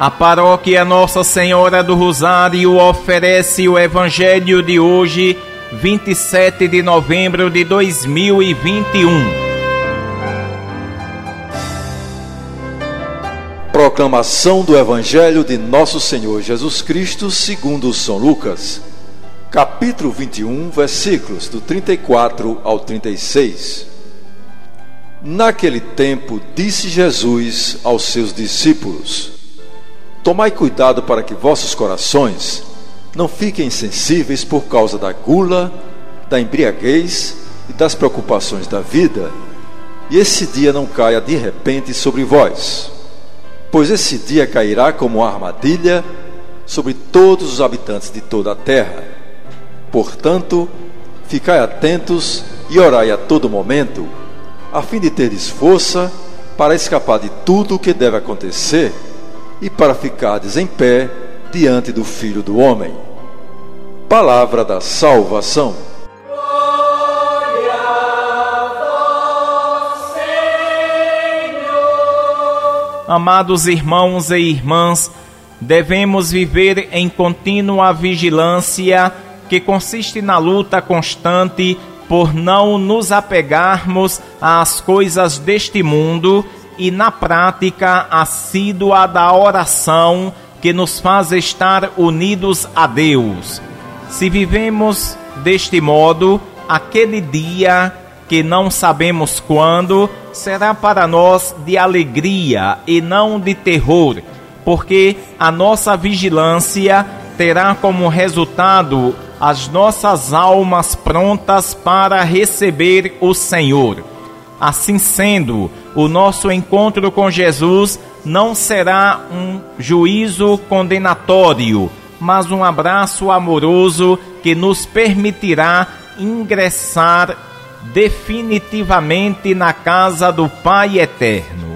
A paróquia Nossa Senhora do Rosário oferece o Evangelho de hoje, 27 de novembro de 2021. Proclamação do Evangelho de Nosso Senhor Jesus Cristo, segundo São Lucas, capítulo 21, versículos do 34 ao 36. Naquele tempo, disse Jesus aos seus discípulos: Tomai cuidado para que vossos corações não fiquem insensíveis por causa da gula, da embriaguez e das preocupações da vida, e esse dia não caia de repente sobre vós, pois esse dia cairá como uma armadilha sobre todos os habitantes de toda a terra. Portanto, ficai atentos e orai a todo momento, a fim de teres força para escapar de tudo o que deve acontecer e para ficardes em pé diante do Filho do Homem. Palavra da salvação. Amados irmãos e irmãs, devemos viver em contínua vigilância, que consiste na luta constante por não nos apegarmos às coisas deste mundo e na prática assídua da oração que nos faz estar unidos a Deus. Se vivemos deste modo, aquele dia que não sabemos quando será para nós de alegria e não de terror, porque a nossa vigilância terá como resultado as nossas almas prontas para receber o Senhor. Assim sendo, o nosso encontro com Jesus não será um juízo condenatório, mas um abraço amoroso que nos permitirá ingressar definitivamente na casa do Pai Eterno.